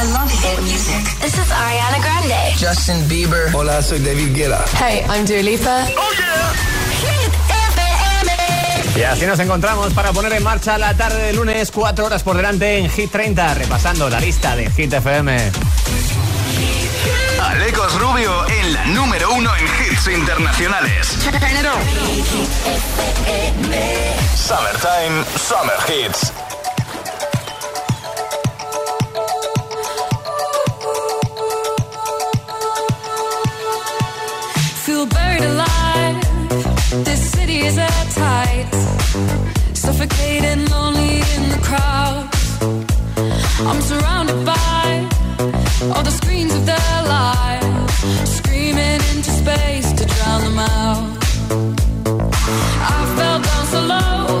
I love hit music. This is Ariana Grande. Justin Bieber. Hola, soy David Guetta. Hey, I'm Dua Lipa. Oh yeah. Hit FM. Y así nos encontramos para poner en marcha la tarde de lunes, cuatro horas por delante en Hit 30, repasando la lista de Hit FM. Alecos Rubio en la número uno en hits internacionales. Summertime, Summer Hits. Buried alive. This city is airtight. Suffocating, lonely in the crowd. I'm surrounded by all the screens of their lives, screaming into space to drown them out. I fell down so low,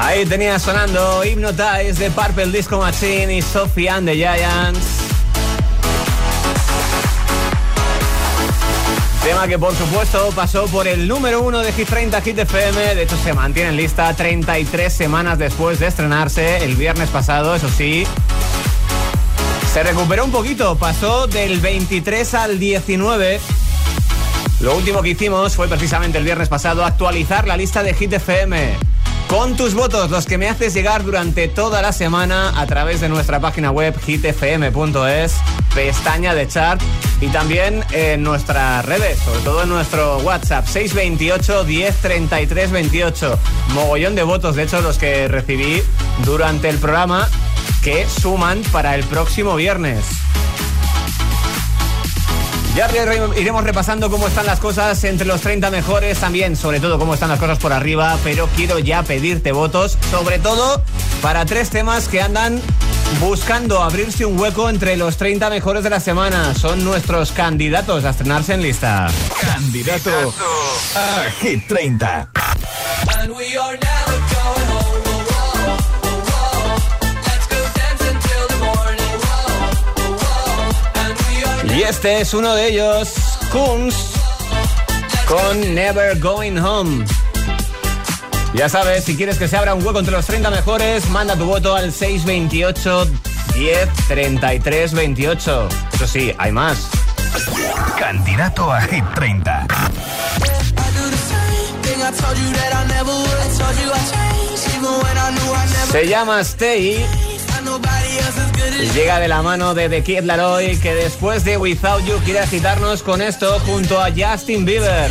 Ahí tenía sonando Hypnotize de Purple Disco Machine y Sophie and the Giants. Tema que por supuesto pasó por el número uno de Hit 30 Hit FM. De hecho se mantiene en lista 33 semanas después de estrenarse el viernes pasado, eso sí. Se recuperó un poquito, pasó del 23 al 19. Lo último que hicimos fue precisamente el viernes pasado actualizar la lista de Hit FM. Con tus votos, los que me haces llegar durante toda la semana a través de nuestra página web hitfm.es, pestaña de chat y también en nuestras redes, sobre todo en nuestro WhatsApp 628 1033 28. Mogollón de votos, de hecho, los que recibí durante el programa que suman para el próximo viernes. Ya iremos repasando cómo están las cosas entre los 30 mejores, también sobre todo cómo están las cosas por arriba, pero quiero ya pedirte votos, sobre todo para tres temas que andan buscando abrirse un hueco entre los 30 mejores de la semana. Son nuestros candidatos a estrenarse en lista. Candidato a Hit 30. Y este es uno de ellos, Kunz, con Never Going Home. Ya sabes, si quieres que se abra un hueco entre los 30 mejores, manda tu voto al 628 10 33 28. Eso sí, hay más. Candidato a Hit 30. Se llama Stay y llega de la mano de The Kid Laroi que después de Without You quiere agitarnos con esto junto a Justin Bieber.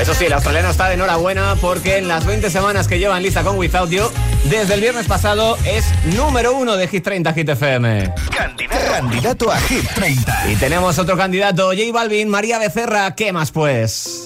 Eso sí, el australiano está de enhorabuena porque en las 20 semanas que llevan lista con Without You, desde el viernes pasado es número uno de Hit 30 Hit FM. Candidato, candidato a Hit 30. Y tenemos otro candidato, J Balvin, María Becerra. ¿Qué más pues?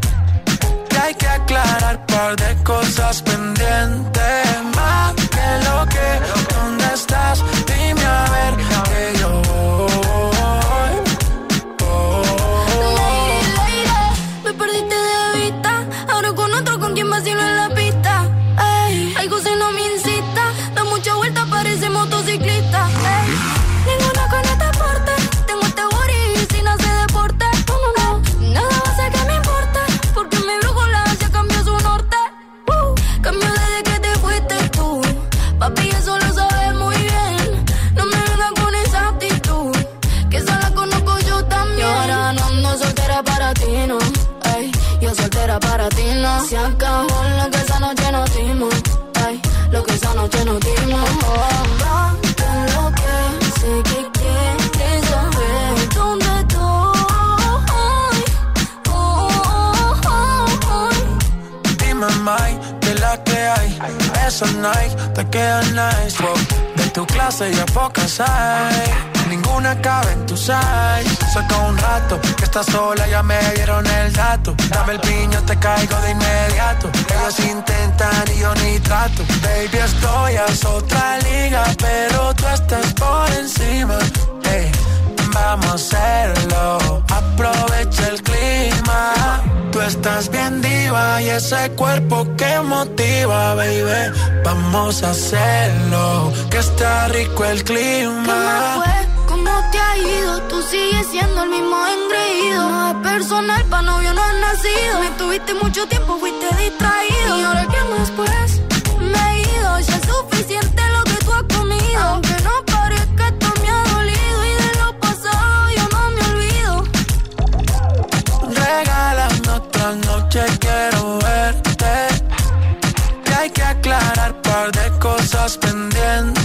Hay que aclarar par de cosas pendientes. Más que lo que, ¿dónde estás? Dime a ver que yo Se acabó lo que esa noche nos dimos. Ey, lo que esa noche nos dimos. Oh, lo que sé que quieres saber. ¿Dónde estoy? Oh, oh, oh, oh. Dime, Mike, de la que hay. Esa night te queda nice. wow. De tu clase ya pocas hay. Ninguna cabe en tu size. Saca un rato que estás sola, ya me dieron el dato. Dame el piño, te caigo de inmediato. Ellos intentan y yo ni trato. Baby, estoy a otra liga, pero tú estás por encima. Ey, vamos a hacerlo. Aprovecha el clima. Tú estás bien diva y ese cuerpo que motiva, baby. Vamos a hacerlo. Que está rico el ¿Qué más clima. Tú sigues siendo el mismo engreído. No es personal, pa' novio no has nacido. Me tuviste mucho tiempo, fuiste distraído. ¿Y ahora qué más pues? Me he ido, ya es suficiente lo que tú has comido. Aunque no parezca, esto me ha dolido. Y de lo pasado yo no me olvido. Regálame otra noche, quiero verte. Que hay que aclarar par de cosas pendientes.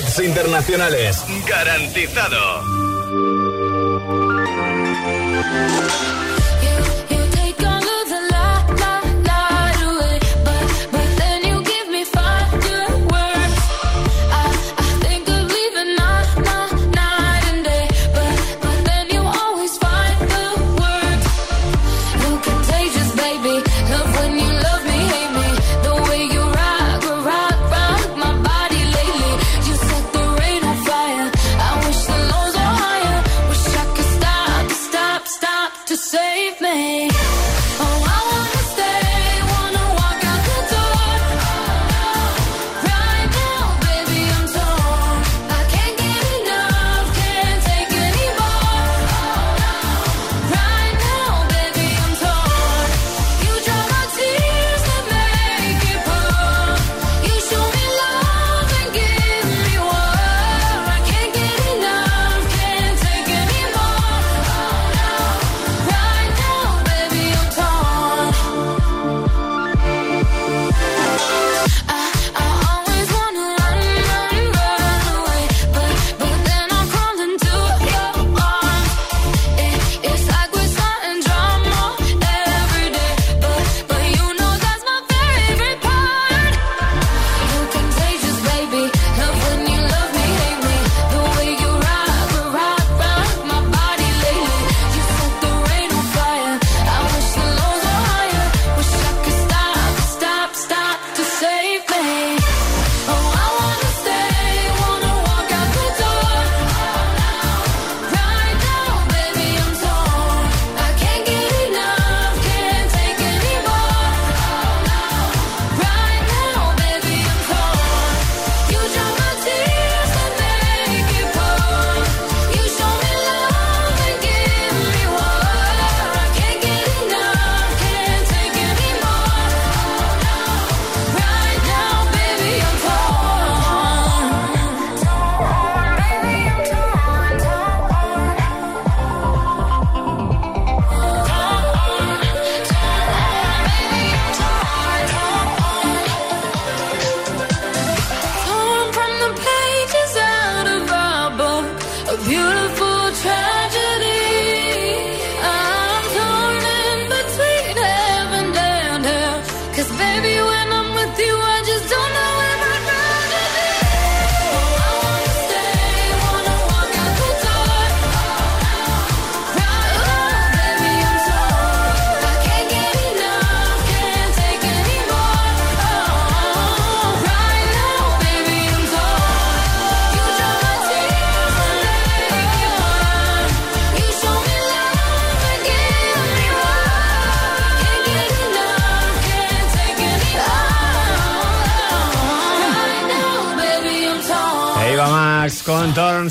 Internacionales. Garantizado.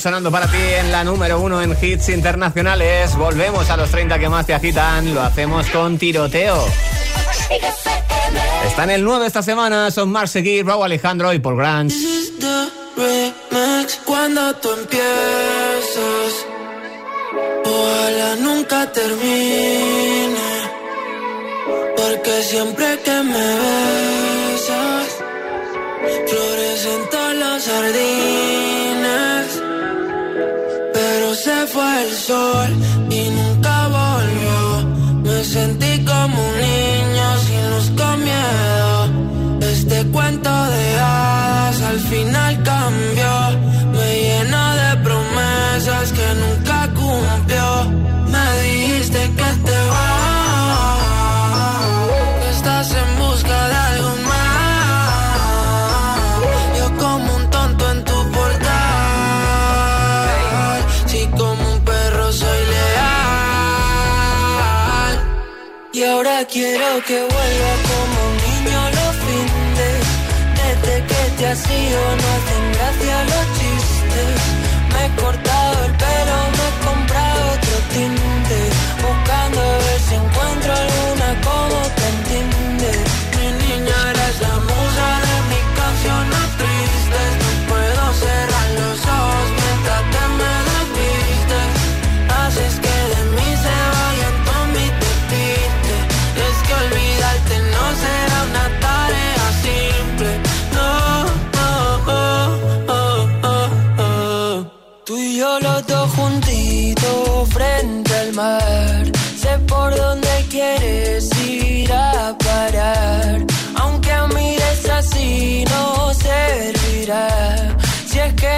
Sonando para ti en la número uno en hits internacionales. Volvemos a los 30 que más te agitan. Lo hacemos con tiroteo. Está en el 9 esta semana. Son Marx Seguir, Raúl Alejandro y Paul Grant. Cuando tú empiezas, ojalá nunca termine. Porque siempre que me besas, florecen todos los jardines. Fue el sol y nunca volvió. Me sentí como un niño sin luz con miedo. Este cuento de hadas al final cambió. Quiero que vuelva como un niño los fines. Desde que te has ido no hacen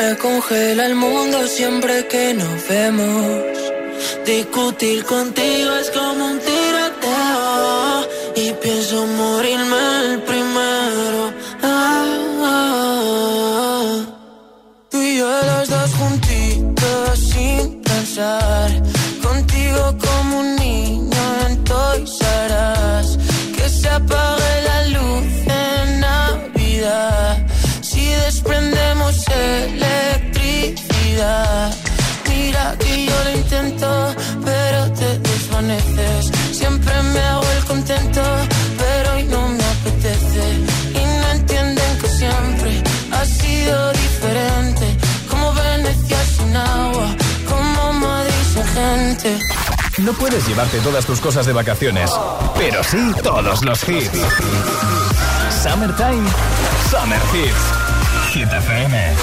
me congela el mundo siempre que nos vemos. Discutir contigo es como un No puedes llevarte todas tus cosas de vacaciones, pero sí todos los hits. Summertime, Summer Hits. Hit FM.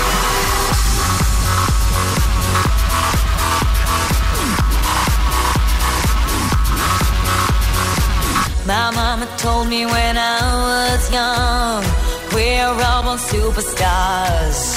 My mama told me when I was young, we're all superstars.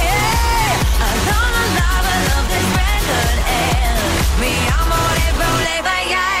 amore por vayas.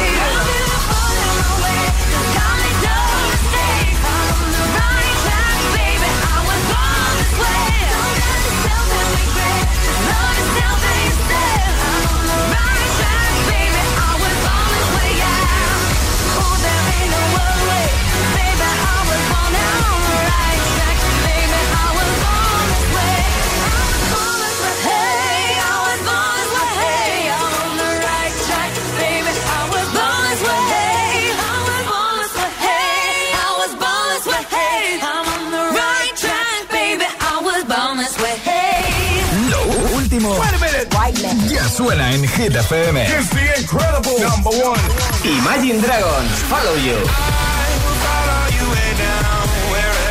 Suena en Hit FM. It's the incredible number one. Imagine Dragons, Follow You. follow you way down, wherever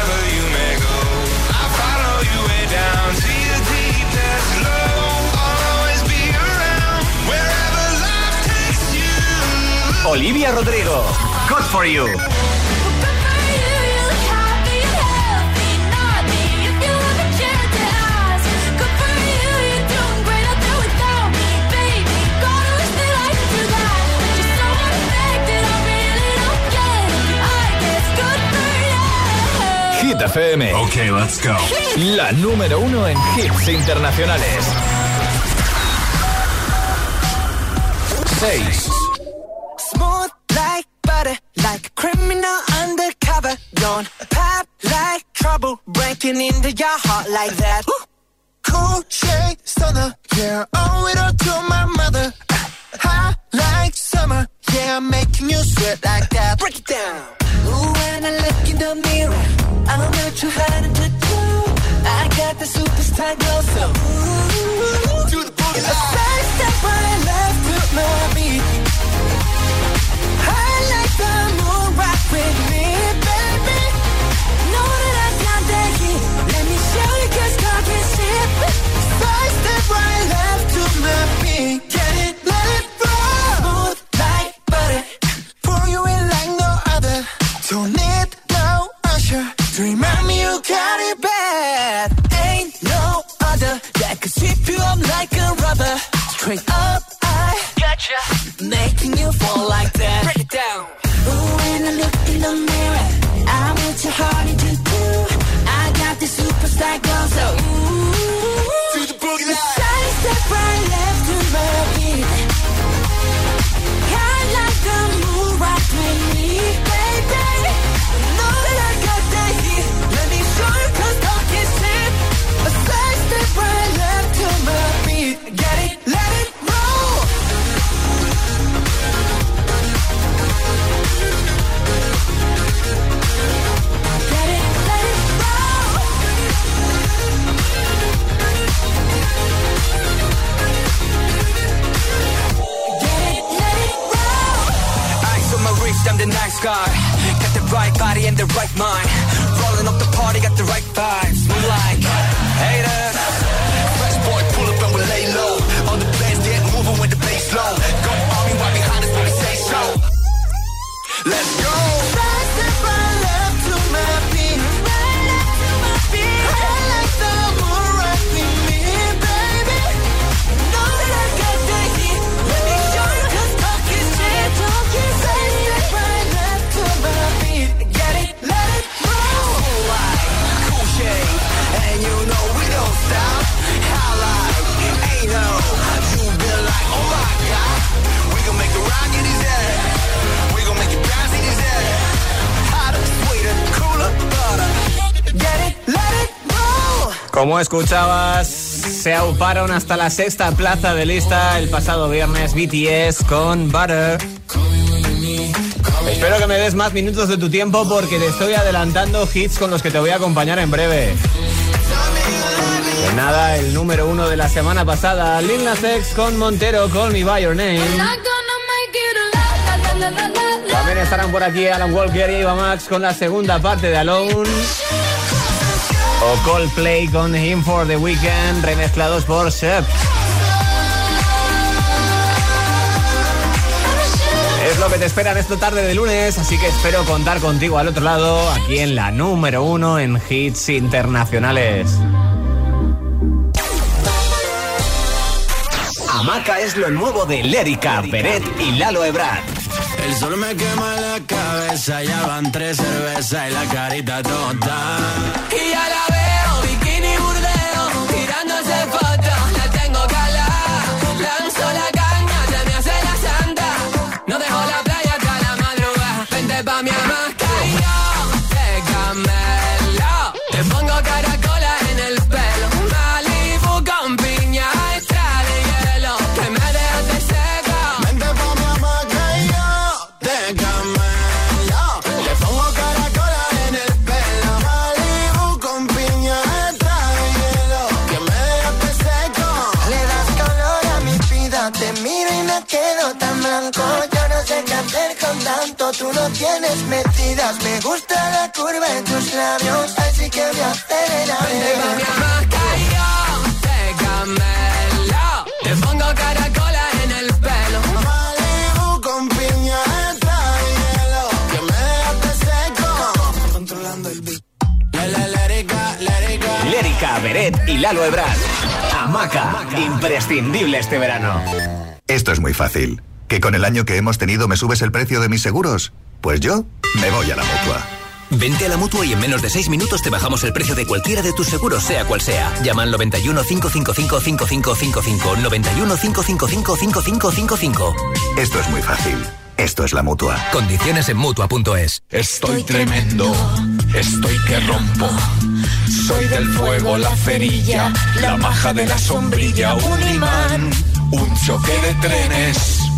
FM. Okay, let's go. La número uno en hits internacionales. 6. Smooth like butter, like a criminal undercover. Don't pop like trouble, breaking into your heart like that. Cool shade stunner, yeah, owe it all to my mother. Hot like summer, yeah, I'm making you sweat like that. Break it down. Ooh, when I look in the mirror, too hard to do. I got the superstar glow, so. Ooh, do the side step left Como escuchabas, se auparon hasta la sexta plaza de lista el pasado viernes BTS con Butter. Espero que me des más minutos de tu tiempo porque te estoy adelantando hits con los que te voy a acompañar en breve. De nada, el número uno de la semana pasada, Lil Nas X con Montero, Call Me By Your Name. También estarán por aquí Alan Walker y Eva Max con la segunda parte de Alone. O Coldplay con Him for the Weekend, remezclados por Shep. Es lo que te espera en esta tarde de lunes, así que espero contar contigo al otro lado, aquí en la número uno en hits internacionales. Amaca es lo nuevo de Lérica, Peret y Lalo Ebrard. El sol me quema la cabeza, ya van tres cervezas y la carita tonta. Y la tú no tienes metidas. Me gusta la curva en tus labios, así que me acelera. Vente pa' mi hamaca y yo te pongo caracola en el pelo. Malibu con piña extra de hielo. Que me dejaste seco. Controlando el beat. Lérica, Beret y Lalo Ebrard. Amaca, imprescindible este verano. Esto es muy fácil. ¿Que con el año que hemos tenido me subes el precio de mis seguros? Pues yo me voy a la mutua. Vente a la mutua y en menos de 6 minutos te bajamos el precio de cualquiera de tus seguros, sea cual sea. Llama al 91 555 5555. 91 555 5555. Esto es muy fácil. Esto es la mutua. Condiciones en mutua.es. Estoy tremendo, estoy que rompo. Soy del fuego, la cerilla, la maja de la sombrilla, un imán, un choque de trenes.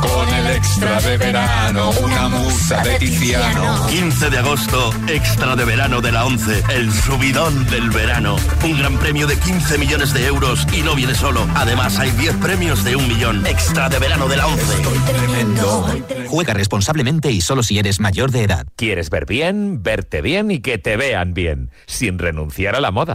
Con el extra de verano, una musa de Tiziano. 15 de agosto, extra de verano de la 11, el subidón del verano. Un gran premio de 15 millones de euros y no viene solo. Además, hay 10 premios de un millón. Extra de verano de la 11. Tremendo. Juega responsablemente y solo si eres mayor de edad. ¿Quieres ver bien, verte bien y que te vean bien, sin renunciar a la moda?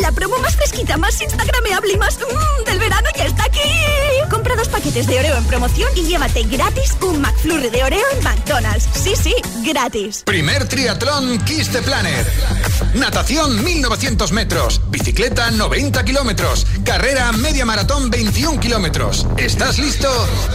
La promo más fresquita, más instagrameable y más mm, del verano ya está aquí. Compra dos paquetes de Oreo en promoción y llévate gratis un McFlurry de Oreo en McDonald's. Sí, sí, gratis. Primer triatlón Kiss the Planet. Natación 1900 metros, bicicleta 90 kilómetros, carrera media maratón 21 kilómetros. ¿Estás listo?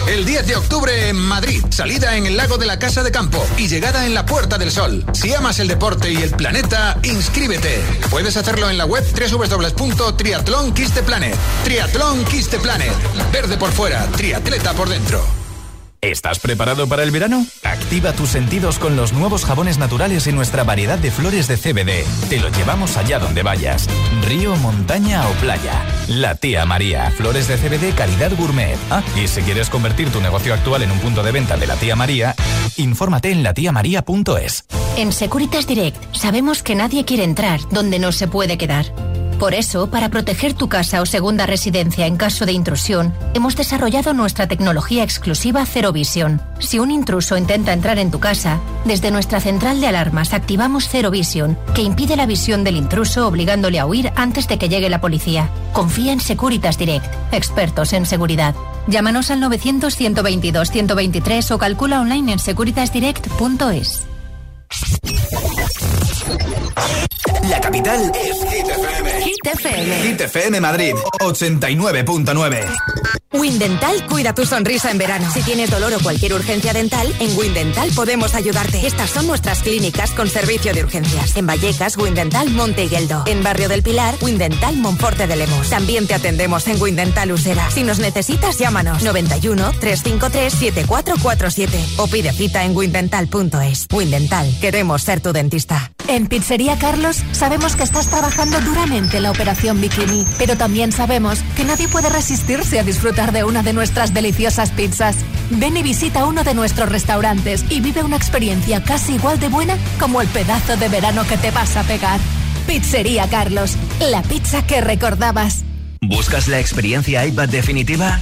El 10 de octubre en Madrid, salida en el lago de la Casa de Campo y llegada en la Puerta del Sol. Si amas el deporte y el planeta, inscríbete. Puedes hacerlo en la web 3 www.triatlonkisteplanet. Triatlón Kiss the Planet. Verde por fuera, triatleta por dentro. ¿Estás preparado para el verano? Activa tus sentidos con los nuevos jabones naturales y nuestra variedad de flores de CBD. Te lo llevamos allá donde vayas. Río, montaña o playa. La tía María. Flores de CBD calidad gourmet. Ah, y si quieres convertir tu negocio actual en un punto de venta de la tía María, infórmate en latiamaría.es. En Securitas Direct sabemos que nadie quiere entrar donde no se puede quedar. Por eso, para proteger tu casa o segunda residencia en caso de intrusión, hemos desarrollado nuestra tecnología exclusiva Zero Vision. Si un intruso intenta entrar en tu casa, desde nuestra central de alarmas activamos Zero Vision, que impide la visión del intruso obligándole a huir antes de que llegue la policía. Confía en Securitas Direct, expertos en seguridad. Llámanos al 900-122-123 o calcula online en securitasdirect.es. La capital es Hit FM. Hit FM. Hit FM Madrid 89.9. Windental cuida tu sonrisa en verano. Si tienes dolor o cualquier urgencia dental, en Windental podemos ayudarte. Estas son nuestras clínicas con servicio de urgencias. En Vallecas, Windental Monte Higueldo. En Barrio del Pilar, Windental Monforte de Lemos. También te atendemos en Windental Usera. Si nos necesitas, llámanos 91 353 7447 o pide cita en windental.es. Windental, queremos ser tu dentista. En Pizzería Carlos sabemos que estás trabajando duramente en la operación Bikini, pero también sabemos que nadie puede resistirse a disfrutar de una de nuestras deliciosas pizzas. Ven y visita uno de nuestros restaurantes y vive una experiencia casi igual de buena como el pedazo de verano que te vas a pegar. Pizzería Carlos, la pizza que recordabas. ¿Buscas la experiencia iPad definitiva?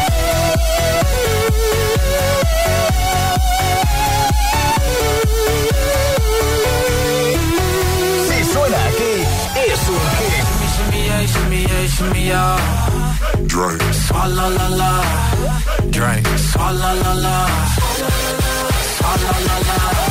Drink. Swalla la la. Drink. Swalla la la. Swalla la la.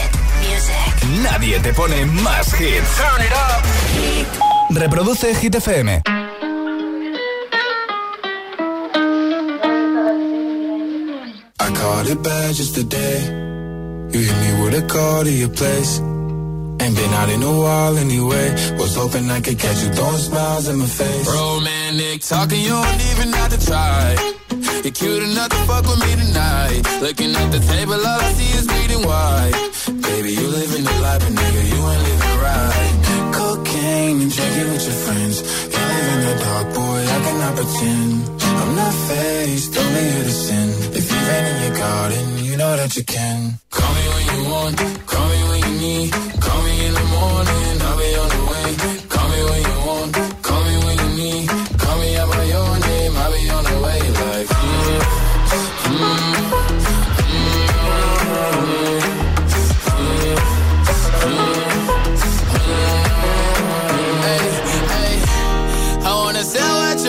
Nadie te pone más hits. Turn it up. Reproduce Hit FM. I caught it bad just today. You hit me with a call to your place. Ain't been out in a while anyway. Was hoping I could catch you throwing smiles in my face. Romantic talking, you don't even have to try. You're cute enough to fuck with me tonight. Looking at the table, all I see is bleeding white. Baby, you living the life, but nigga, you ain't living right. Cocaine and drinking with your friends. You live in the dark, boy, I cannot pretend. I'm not faced, only here to sin. If you've in your garden, you know that you can. Call me when you want, call me when you need. Call me in the morning, I'll be on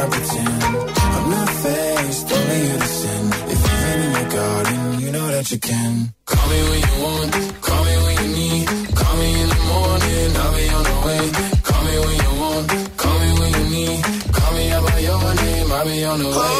I pretend. I'm not faced, only sin. If you've been in your garden, you know that you can. Call me when you want, call me when you need. Call me in the morning, I'll be on the way. Call me when you want, call me when you need. Call me out by your name, I'll be on the way.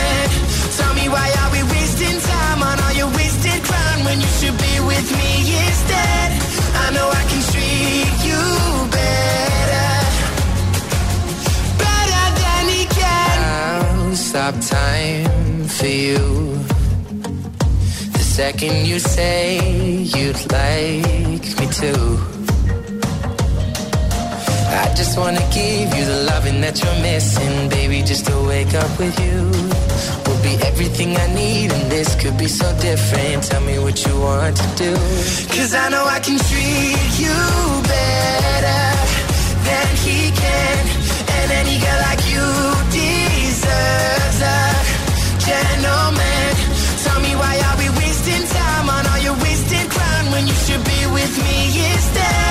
When you should be with me instead? I know I can treat you better, better than he can. I'll stop time for you. The second you say you'd like me to. I just wanna give you the loving that you're missing, baby. Just to wake up with you be everything I need, and this could be so different. Tell me what you want to do. Cause I know I can treat you better than he can, and any girl like you deserves a gentleman. Tell me why are we wasting time on all your wasted crown when you should be with me instead?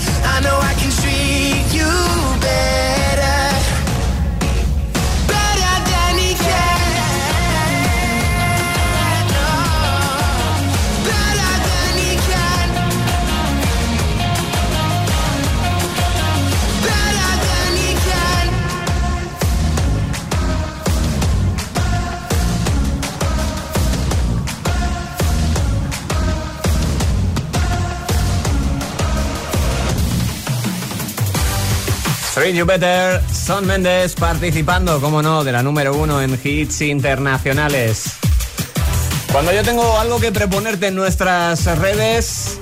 I know I can treat you better. Treat You Better, Son Méndez participando, como no, de la número uno en hits internacionales. Cuando yo tengo algo que proponerte en nuestras redes,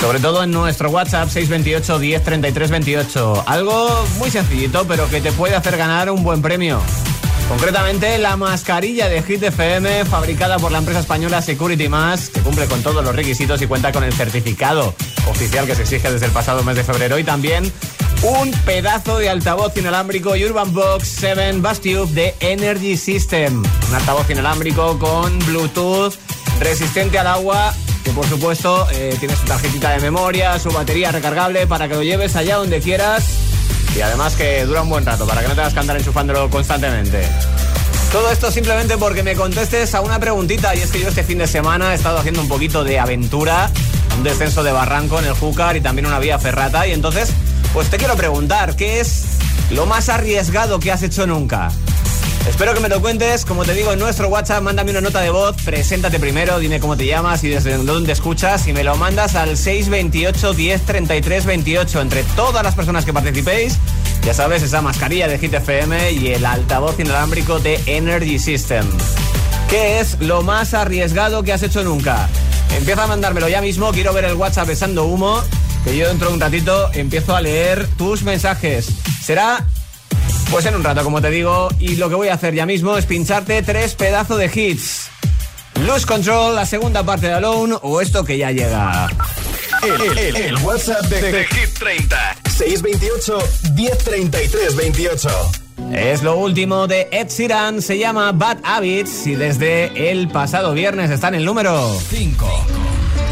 sobre todo en nuestro WhatsApp 628 10 33 28, algo muy sencillito, pero que te puede hacer ganar un buen premio. Concretamente, la mascarilla de Hit FM, fabricada por la empresa española Security Mask, que cumple con todos los requisitos y cuenta con el certificado oficial que se exige desde el pasado mes de febrero. Y también un pedazo de altavoz inalámbrico Urban Box 7 Bass Tube de Energy System. Un altavoz inalámbrico con Bluetooth, resistente al agua, que por supuesto eh, tiene su tarjetita de memoria, su batería recargable para que lo lleves allá donde quieras. Y además que dura un buen rato, para que no tengas que andar enchufándolo constantemente. Todo esto simplemente porque me contestes a una preguntita y es que yo este fin de semana he estado haciendo un poquito de aventura, un descenso de barranco en el Júcar y también una vía ferrata y entonces pues te quiero preguntar, ¿qué es lo más arriesgado que has hecho nunca? Espero que me lo cuentes, como te digo en nuestro WhatsApp, mándame una nota de voz, preséntate primero, dime cómo te llamas y desde dónde escuchas y me lo mandas al 628 10 33 28 entre todas las personas que participéis. Ya sabes, esa mascarilla de Hit FM y el altavoz inalámbrico de Energy System. ¿Qué es lo más arriesgado que has hecho nunca? Empieza a mandármelo ya mismo, quiero ver el WhatsApp besando humo, que yo dentro de un ratito empiezo a leer tus mensajes. Será pues en un rato, como te digo, y lo que voy a hacer ya mismo es pincharte tres pedazos de hits. Lose Control, la segunda parte de Alone o esto que ya llega. El, el, WhatsApp de, de, de Hit 30 628 1033 28. Es lo último de Ed Sheeran, se llama Bad Habits y desde el pasado viernes está en el número 5.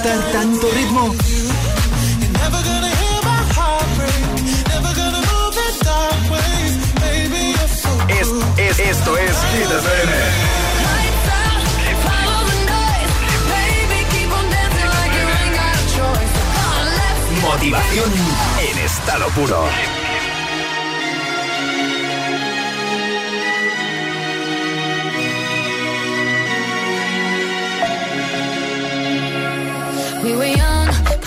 soportar tanto ritmo? Es, es, esto es Hit FM. Motivación en estado puro.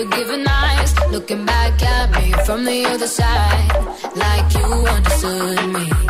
Forgiven eyes looking back at me from the other side, like you understood me.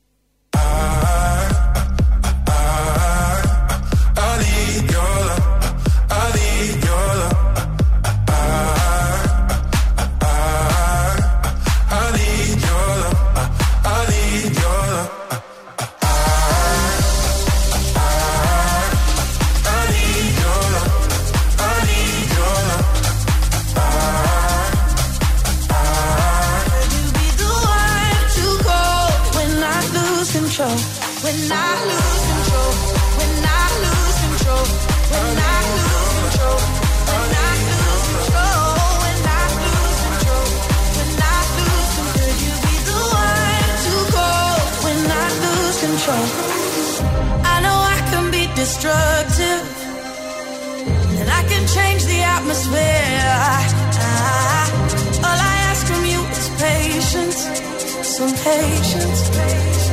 some patience,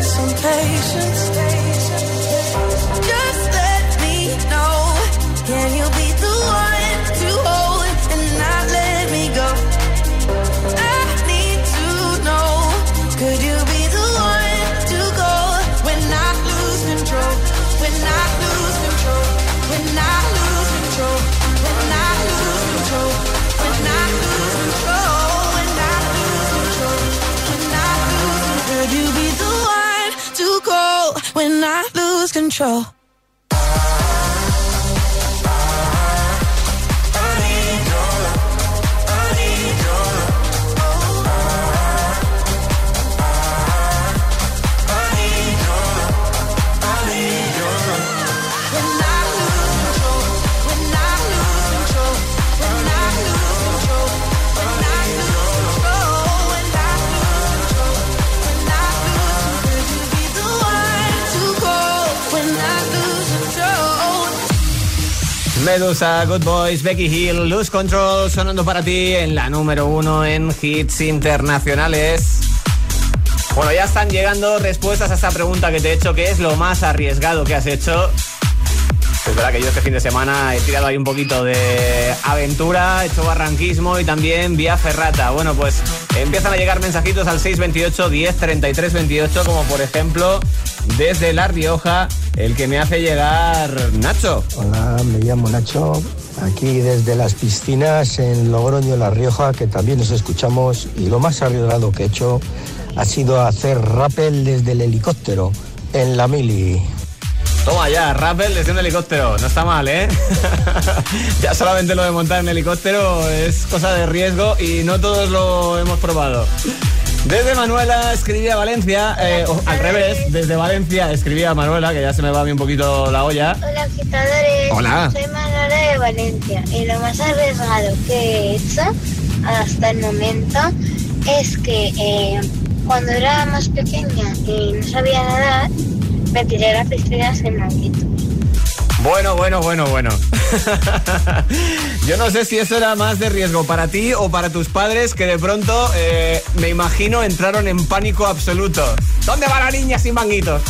some patience. Just let me know. Can you be? control. Medusa, Good Boys, Becky Hill, Lose Control sonando para ti en la número uno en hits internacionales. Bueno, ya están llegando respuestas a esta pregunta que te he hecho, que es lo más arriesgado que has hecho. Es verdad que yo este fin de semana he tirado ahí un poquito de aventura, hecho barranquismo y también vía ferrata. Bueno, pues empiezan a llegar mensajitos al 628 10 33 28, como por ejemplo desde La Rioja, el que me hace llegar Nacho. Hola, me llamo Nacho, aquí desde las piscinas en Logroño, La Rioja, que también nos escuchamos y lo más arriesgado que he hecho ha sido hacer rappel desde el helicóptero en la mili. Toma ya, rappel desde un helicóptero. No está mal, ¿eh? ya solamente lo de montar en helicóptero es cosa de riesgo y no todos lo hemos probado. Desde Manuela escribía Valencia, eh, al revés, desde Valencia escribía Manuela, que ya se me va a mí un poquito la olla. Hola, agitadores. Hola. Soy Manuela de Valencia y lo más arriesgado que he hecho hasta el momento es que eh, cuando era más pequeña y no sabía nadar, me tiré a la piscina sin manguito. Bueno, bueno, bueno, bueno. Yo no sé si eso era más de riesgo para ti o para tus padres que de pronto, eh, me imagino, entraron en pánico absoluto. ¿Dónde va la niña sin manguitos?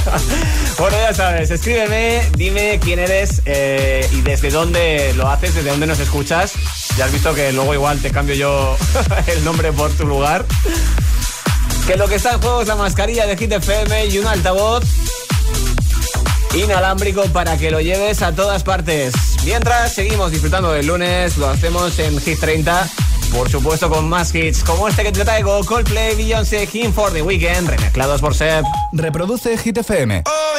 bueno, ya sabes, escríbeme, dime quién eres eh, y desde dónde lo haces, desde dónde nos escuchas. Ya has visto que luego igual te cambio yo el nombre por tu lugar. Que lo que está en juego es la mascarilla de Hit FM y un altavoz inalámbrico para que lo lleves a todas partes. Mientras seguimos disfrutando del lunes, lo hacemos en Hit 30, por supuesto con más hits como este que te traigo, Coldplay, Beyoncé, Him for the Weekend, remezclados por Seb. Reproduce Hit FM. Oh,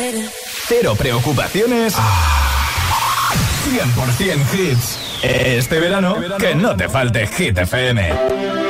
cero. Cero preocupaciones. Ah. 100% hits. Este verano, que no te falte Hit FM.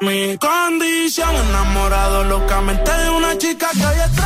Mi condición enamorado locamente de una chica que hoy extraño.